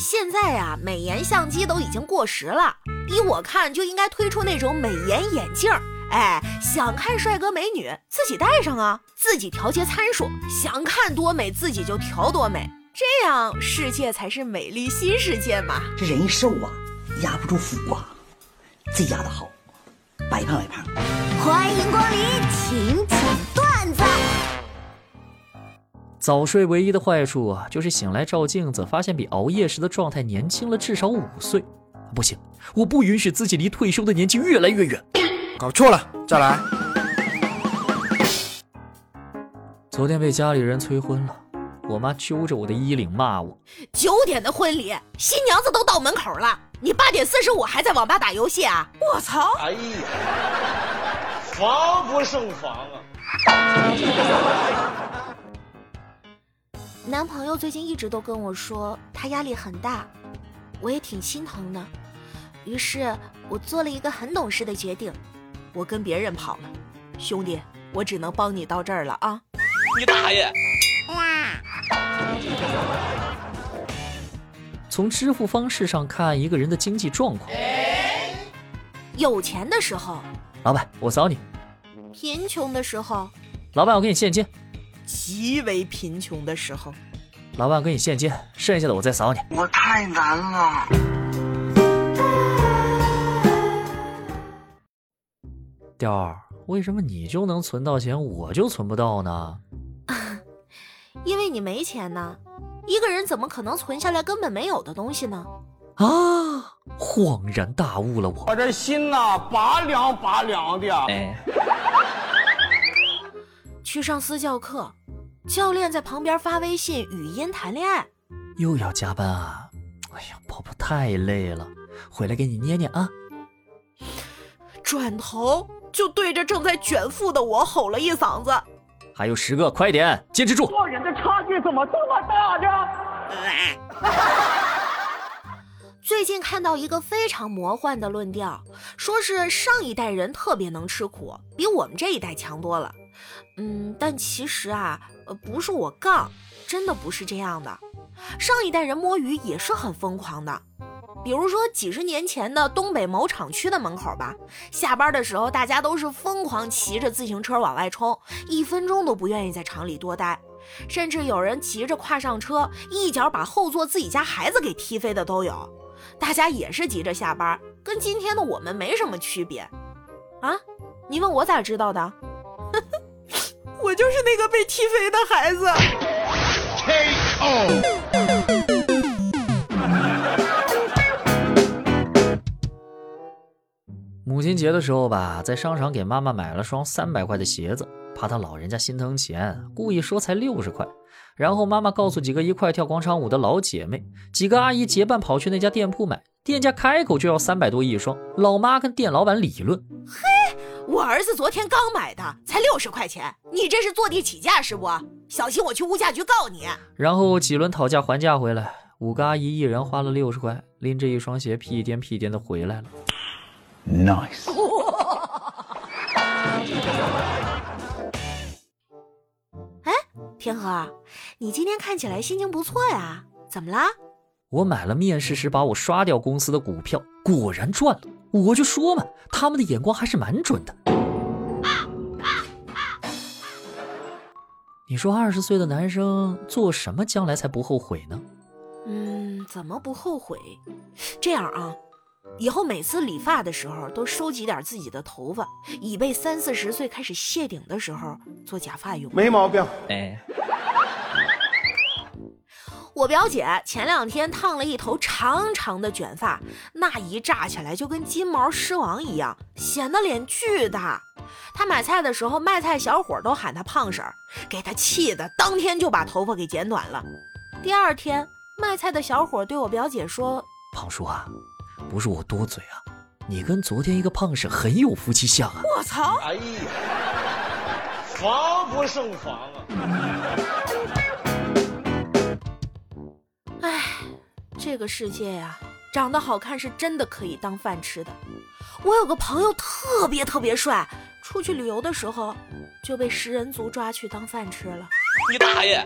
现在呀，美颜相机都已经过时了，依我看就应该推出那种美颜眼镜。哎，想看帅哥美女自己戴上啊，自己调节参数，想看多美自己就调多美，这样世界才是美丽新世界嘛。这人一瘦啊，压不住腹啊，这压的好，白胖白胖。欢迎光临，请早睡唯一的坏处啊，就是醒来照镜子，发现比熬夜时的状态年轻了至少五岁。不行，我不允许自己离退休的年纪越来越远。搞错了，再来。昨天被家里人催婚了，我妈揪着我的衣领骂我：九点的婚礼，新娘子都到门口了，你八点四十五还在网吧打游戏啊！我操！哎呀，防不胜防啊！男朋友最近一直都跟我说他压力很大，我也挺心疼的，于是我做了一个很懂事的决定。我跟别人跑了，兄弟，我只能帮你到这儿了啊！你大爷！从支付方式上看一个人的经济状况，有钱的时候，老板我扫你；贫穷的时候，老板我给你现金；极为贫穷的时候，老板给你现金，剩下的我再扫你。我太难了。雕儿，为什么你就能存到钱，我就存不到呢？因为你没钱呢。一个人怎么可能存下来根本没有的东西呢？啊！恍然大悟了，我我这心呐，拔凉拔凉的。哎。去上私教课，教练在旁边发微信语音谈恋爱。又要加班啊！哎呀，婆婆太累了，回来给你捏捏啊。转头。就对着正在卷腹的我吼了一嗓子：“还有十个，快点，坚持住！”做人的差距怎么这么大呢？最近看到一个非常魔幻的论调，说是上一代人特别能吃苦，比我们这一代强多了。嗯，但其实啊，呃，不是我杠，真的不是这样的。上一代人摸鱼也是很疯狂的。比如说几十年前的东北某厂区的门口吧，下班的时候大家都是疯狂骑着自行车往外冲，一分钟都不愿意在厂里多待，甚至有人急着跨上车，一脚把后座自己家孩子给踢飞的都有。大家也是急着下班，跟今天的我们没什么区别啊！你问我咋知道的？我就是那个被踢飞的孩子。母亲节的时候吧，在商场给妈妈买了双三百块的鞋子，怕她老人家心疼钱，故意说才六十块。然后妈妈告诉几个一块跳广场舞的老姐妹，几个阿姨结伴跑去那家店铺买，店家开口就要三百多一双。老妈跟店老板理论：“嘿，我儿子昨天刚买的，才六十块钱，你这是坐地起价是不？小心我去物价局告你。”然后几轮讨价还价回来，五个阿姨一人花了六十块，拎着一双鞋屁颠屁颠的回来了。Nice。哎，天河，你今天看起来心情不错呀？怎么啦？我买了面试时把我刷掉公司的股票，果然赚了。我就说嘛，他们的眼光还是蛮准的。你说二十岁的男生做什么将来才不后悔呢？嗯，怎么不后悔？这样啊。以后每次理发的时候都收集点自己的头发，以备三四十岁开始谢顶的时候做假发用。没毛病。哎，我表姐前两天烫了一头长长的卷发，那一炸起来就跟金毛狮王一样，显得脸巨大。她买菜的时候，卖菜小伙都喊她胖婶儿，给她气的，当天就把头发给剪短了。第二天，卖菜的小伙对我表姐说：“胖叔啊。”不是我多嘴啊，你跟昨天一个胖婶很有夫妻相啊！我操！哎呀，防不胜防啊！这个世界呀，长得好看是真的可以当饭吃的。我有个朋友特别特别帅，出去旅游的时候就被食人族抓去当饭吃了。你大爷！